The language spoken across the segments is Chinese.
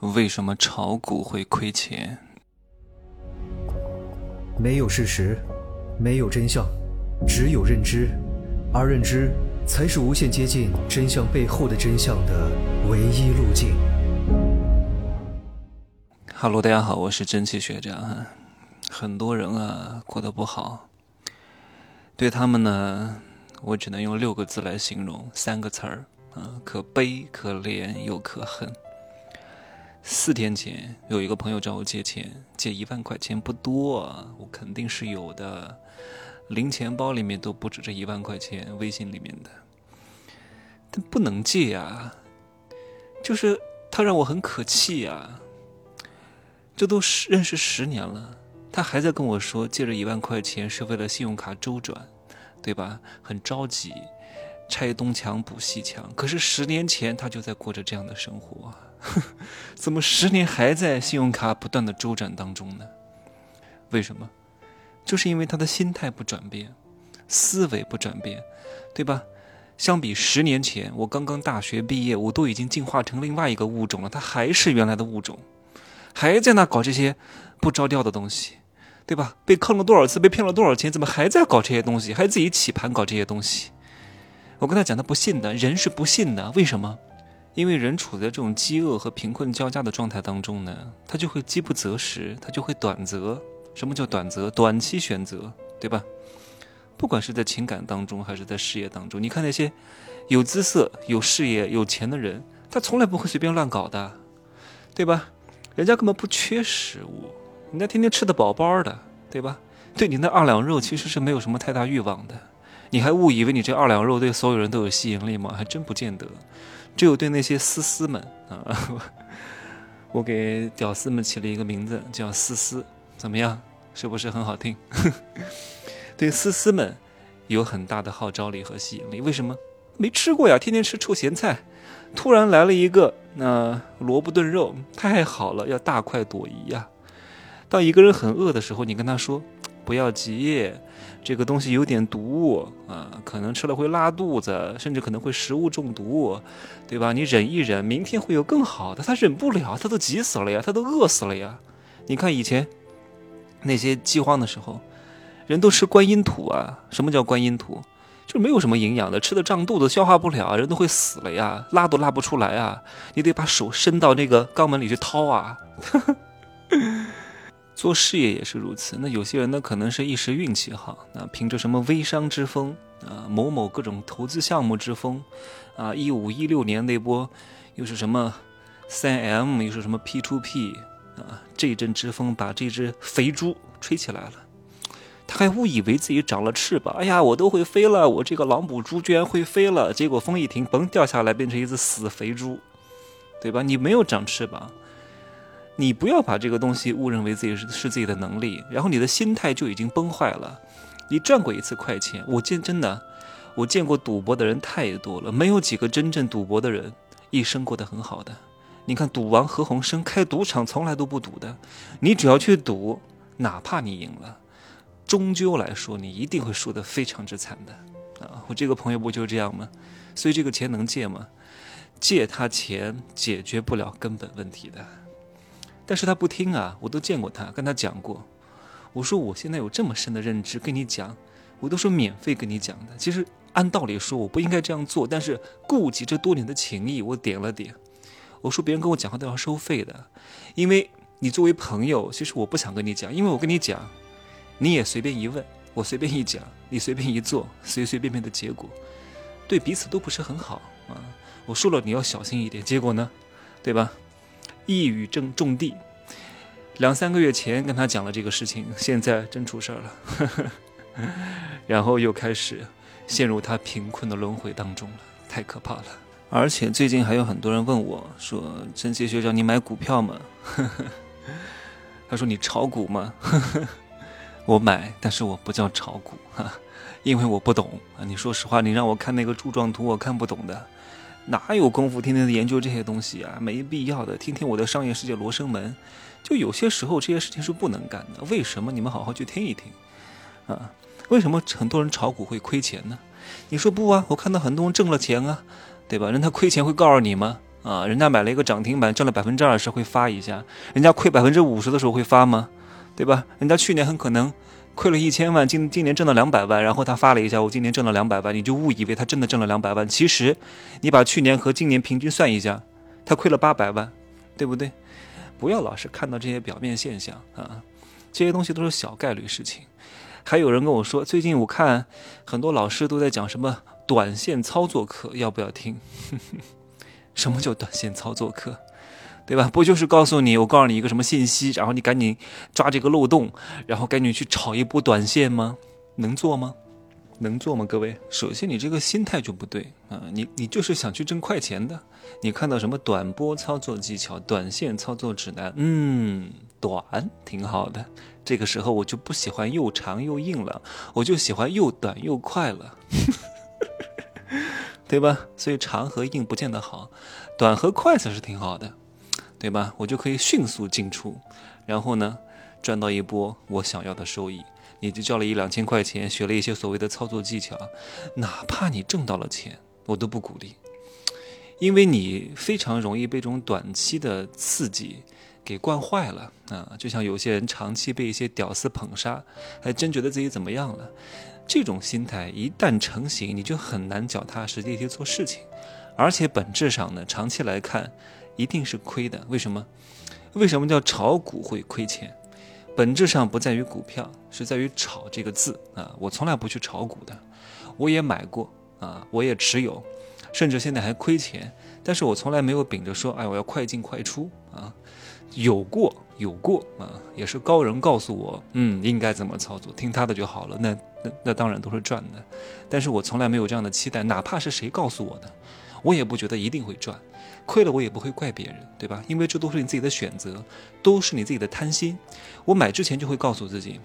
为什么炒股会亏钱？没有事实，没有真相，只有认知，而认知才是无限接近真相背后的真相的唯一路径。哈喽，大家好，我是蒸汽学长。很多人啊过得不好，对他们呢，我只能用六个字来形容，三个词儿啊，可悲、可怜又可恨。四天前，有一个朋友找我借钱，借一万块钱不多，我肯定是有的，零钱包里面都不止这一万块钱，微信里面的，但不能借啊，就是他让我很可气啊，这都十认识十年了，他还在跟我说借这一万块钱是为了信用卡周转，对吧？很着急，拆东墙补西墙，可是十年前他就在过着这样的生活。怎么十年还在信用卡不断的周转当中呢？为什么？就是因为他的心态不转变，思维不转变，对吧？相比十年前，我刚刚大学毕业，我都已经进化成另外一个物种了，他还是原来的物种，还在那搞这些不着调的东西，对吧？被坑了多少次，被骗了多少钱，怎么还在搞这些东西，还自己起盘搞这些东西？我跟他讲，他不信的，人是不信的，为什么？因为人处在这种饥饿和贫困交加的状态当中呢，他就会饥不择食，他就会短择。什么叫短择？短期选择，对吧？不管是在情感当中还是在事业当中，你看那些有姿色、有事业、有钱的人，他从来不会随便乱搞的，对吧？人家根本不缺食物，人家天天吃的饱饱的，对吧？对你那二两肉其实是没有什么太大欲望的。你还误以为你这二两肉对所有人都有吸引力吗？还真不见得。只有对那些丝丝们啊，我给屌丝们起了一个名字叫“丝丝”，怎么样？是不是很好听？对丝丝们有很大的号召力和吸引力。为什么？没吃过呀，天天吃臭咸菜，突然来了一个那萝卜炖肉，太好了，要大快朵颐呀。当一个人很饿的时候，你跟他说。不要急，这个东西有点毒啊，可能吃了会拉肚子，甚至可能会食物中毒，对吧？你忍一忍，明天会有更好的。他忍不了，他都急死了呀，他都饿死了呀。你看以前那些饥荒的时候，人都吃观音土啊。什么叫观音土？就没有什么营养的，吃的胀肚子，消化不了，人都会死了呀，拉都拉不出来啊。你得把手伸到那个肛门里去掏啊。做事业也是如此。那有些人呢，可能是一时运气好，那凭着什么微商之风啊，某某各种投资项目之风，啊，一五一六年那波又是什么三 M，又是什么 P to P 啊，这阵之风把这只肥猪吹起来了。他还误以为自己长了翅膀，哎呀，我都会飞了，我这个狼母猪居然会飞了。结果风一停，嘣掉下来，变成一只死肥猪，对吧？你没有长翅膀。你不要把这个东西误认为自己是是自己的能力，然后你的心态就已经崩坏了。你赚过一次快钱，我见真的，我见过赌博的人太多了，没有几个真正赌博的人一生过得很好的。你看赌王何鸿燊开赌场从来都不赌的，你只要去赌，哪怕你赢了，终究来说你一定会输得非常之惨的啊！我这个朋友不就这样吗？所以这个钱能借吗？借他钱解决不了根本问题的。但是他不听啊！我都见过他，跟他讲过。我说我现在有这么深的认知，跟你讲，我都说免费跟你讲的。其实按道理说我不应该这样做，但是顾及这多年的情谊，我点了点。我说别人跟我讲话都要收费的，因为你作为朋友，其实我不想跟你讲，因为我跟你讲，你也随便一问，我随便一讲，你随便一做，随随便便的结果，对彼此都不是很好啊。我说了你要小心一点，结果呢，对吧？一语正中地，两三个月前跟他讲了这个事情，现在真出事儿了，然后又开始陷入他贫困的轮回当中了，太可怕了。而且最近还有很多人问我说：“真奇学长，你买股票吗？” 他说：“你炒股吗？” 我买，但是我不叫炒股哈，因为我不懂啊。你说实话，你让我看那个柱状图，我看不懂的。哪有功夫天天的研究这些东西啊？没必要的，听听我的商业世界罗生门。就有些时候这些事情是不能干的。为什么？你们好好去听一听啊？为什么很多人炒股会亏钱呢？你说不啊？我看到很多人挣了钱啊，对吧？人他亏钱会告诉你吗？啊，人家买了一个涨停板，挣了百分之二十会发一下，人家亏百分之五十的时候会发吗？对吧？人家去年很可能亏了一千万，今今年挣了两百万，然后他发了一下，我今年挣了两百万，你就误以为他真的挣了两百万。其实，你把去年和今年平均算一下，他亏了八百万，对不对？不要老是看到这些表面现象啊，这些东西都是小概率事情。还有人跟我说，最近我看很多老师都在讲什么短线操作课，要不要听？什么叫短线操作课，对吧？不就是告诉你，我告诉你一个什么信息，然后你赶紧抓这个漏洞，然后赶紧去炒一波短线吗？能做吗？能做吗？各位，首先你这个心态就不对啊！你你就是想去挣快钱的。你看到什么短波操作技巧、短线操作指南？嗯，短挺好的。这个时候我就不喜欢又长又硬了，我就喜欢又短又快了。对吧？所以长和硬不见得好，短和快才是挺好的，对吧？我就可以迅速进出，然后呢，赚到一波我想要的收益。你就交了一两千块钱，学了一些所谓的操作技巧，哪怕你挣到了钱，我都不鼓励，因为你非常容易被这种短期的刺激给惯坏了啊！就像有些人长期被一些屌丝捧杀，还真觉得自己怎么样了。这种心态一旦成型，你就很难脚踏实地去做事情，而且本质上呢，长期来看一定是亏的。为什么？为什么叫炒股会亏钱？本质上不在于股票，是在于“炒”这个字啊！我从来不去炒股的，我也买过啊，我也持有，甚至现在还亏钱，但是我从来没有秉着说，哎，我要快进快出啊。有过，有过啊，也是高人告诉我，嗯，应该怎么操作，听他的就好了。那那那当然都是赚的，但是我从来没有这样的期待，哪怕是谁告诉我的，我也不觉得一定会赚，亏了我也不会怪别人，对吧？因为这都是你自己的选择，都是你自己的贪心。我买之前就会告诉自己，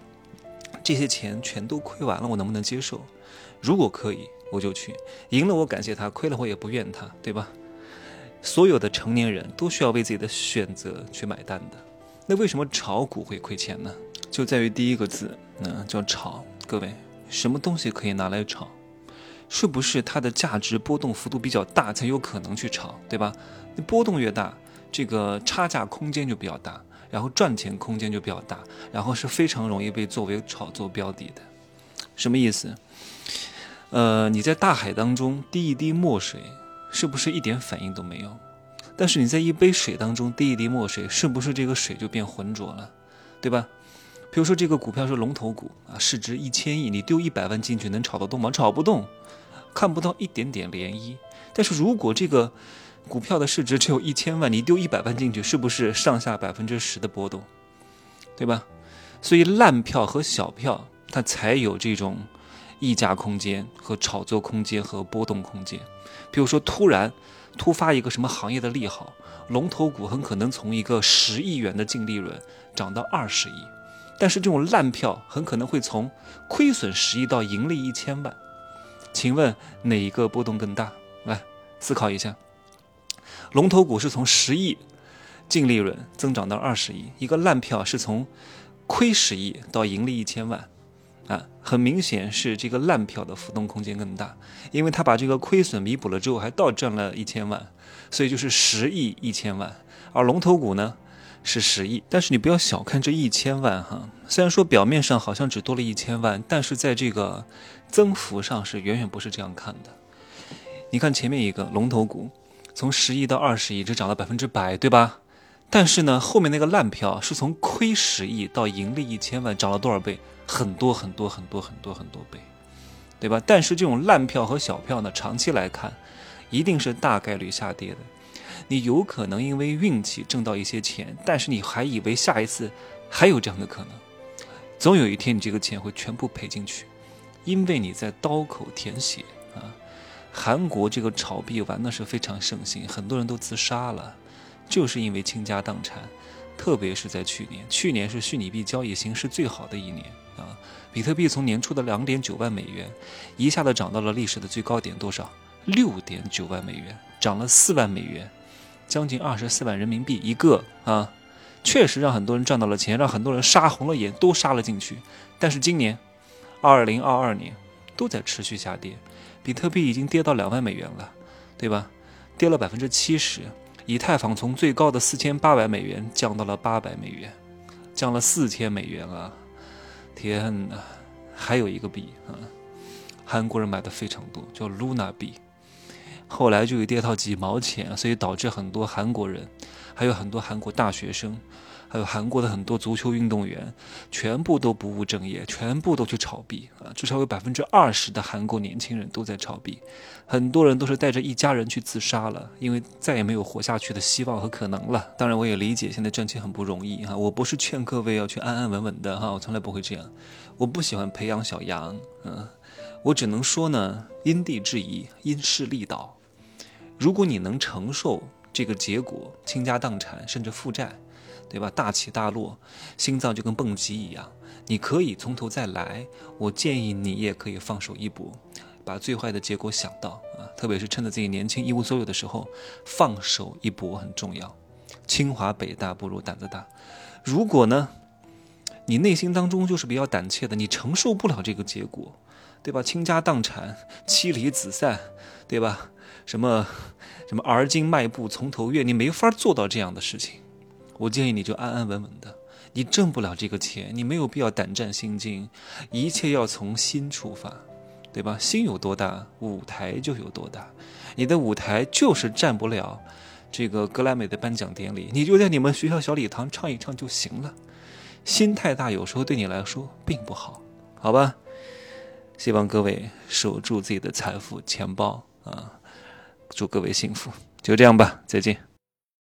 这些钱全都亏完了，我能不能接受？如果可以，我就去；赢了我感谢他，亏了我也不怨他，对吧？所有的成年人都需要为自己的选择去买单的。那为什么炒股会亏钱呢？就在于第一个字，嗯，叫炒。各位，什么东西可以拿来炒？是不是它的价值波动幅度比较大才有可能去炒，对吧？那波动越大，这个差价空间就比较大，然后赚钱空间就比较大，然后是非常容易被作为炒作标的的。什么意思？呃，你在大海当中滴一滴墨水。是不是一点反应都没有？但是你在一杯水当中滴一滴墨水，是不是这个水就变浑浊了，对吧？比如说这个股票是龙头股啊，市值一千亿，你丢一百万进去能炒得动吗？炒不动，看不到一点点涟漪。但是如果这个股票的市值只有一千万，你丢一百万进去，是不是上下百分之十的波动，对吧？所以烂票和小票它才有这种溢价空间和炒作空间和波动空间。比如说，突然突发一个什么行业的利好，龙头股很可能从一个十亿元的净利润涨到二十亿，但是这种烂票很可能会从亏损十亿到盈利一千万。请问哪一个波动更大？来思考一下。龙头股是从十亿净利润增长到二十亿，一个烂票是从亏十亿到盈利一千万。啊，很明显是这个烂票的浮动空间更大，因为他把这个亏损弥补了之后，还倒赚了一千万，所以就是十亿一千万。而龙头股呢是十亿，但是你不要小看这一千万哈，虽然说表面上好像只多了一千万，但是在这个增幅上是远远不是这样看的。你看前面一个龙头股，从十亿到二十亿，只涨了百分之百，对吧？但是呢，后面那个烂票是从亏十亿到盈利一千万，涨了多少倍？很多很多很多很多很多倍，对吧？但是这种烂票和小票呢，长期来看，一定是大概率下跌的。你有可能因为运气挣到一些钱，但是你还以为下一次还有这样的可能，总有一天你这个钱会全部赔进去，因为你在刀口舔血啊！韩国这个炒币玩的是非常盛行，很多人都自杀了，就是因为倾家荡产。特别是在去年，去年是虚拟币交易形势最好的一年。啊，比特币从年初的两点九万美元，一下子涨到了历史的最高点，多少？六点九万美元，涨了四万美元，将近二十四万人民币一个啊！确实让很多人赚到了钱，让很多人杀红了眼，都杀了进去。但是今年，二零二二年都在持续下跌，比特币已经跌到两万美元了，对吧？跌了百分之七十，以太坊从最高的四千八百美元降到了八百美元，降了四千美元啊！天哪！还有一个币啊，韩国人买的非常多，叫 Luna 币，后来就跌到几毛钱，所以导致很多韩国人，还有很多韩国大学生。还有韩国的很多足球运动员，全部都不务正业，全部都去炒币啊！至少有百分之二十的韩国年轻人都在炒币，很多人都是带着一家人去自杀了，因为再也没有活下去的希望和可能了。当然，我也理解现在挣钱很不容易哈，我不是劝各位要去安安稳稳的哈，我从来不会这样，我不喜欢培养小羊，嗯，我只能说呢，因地制宜，因势利导。如果你能承受这个结果，倾家荡产甚至负债。对吧？大起大落，心脏就跟蹦极一样。你可以从头再来，我建议你也可以放手一搏，把最坏的结果想到啊！特别是趁着自己年轻一无所有的时候，放手一搏很重要。清华北大不如胆子大。如果呢，你内心当中就是比较胆怯的，你承受不了这个结果，对吧？倾家荡产、妻离子散，对吧？什么什么而今迈步从头越，你没法做到这样的事情。我建议你就安安稳稳的，你挣不了这个钱，你没有必要胆战心惊，一切要从心出发，对吧？心有多大，舞台就有多大。你的舞台就是占不了这个格莱美的颁奖典礼，你就在你们学校小礼堂唱一唱就行了。心太大，有时候对你来说并不好，好吧？希望各位守住自己的财富钱包啊！祝各位幸福，就这样吧，再见。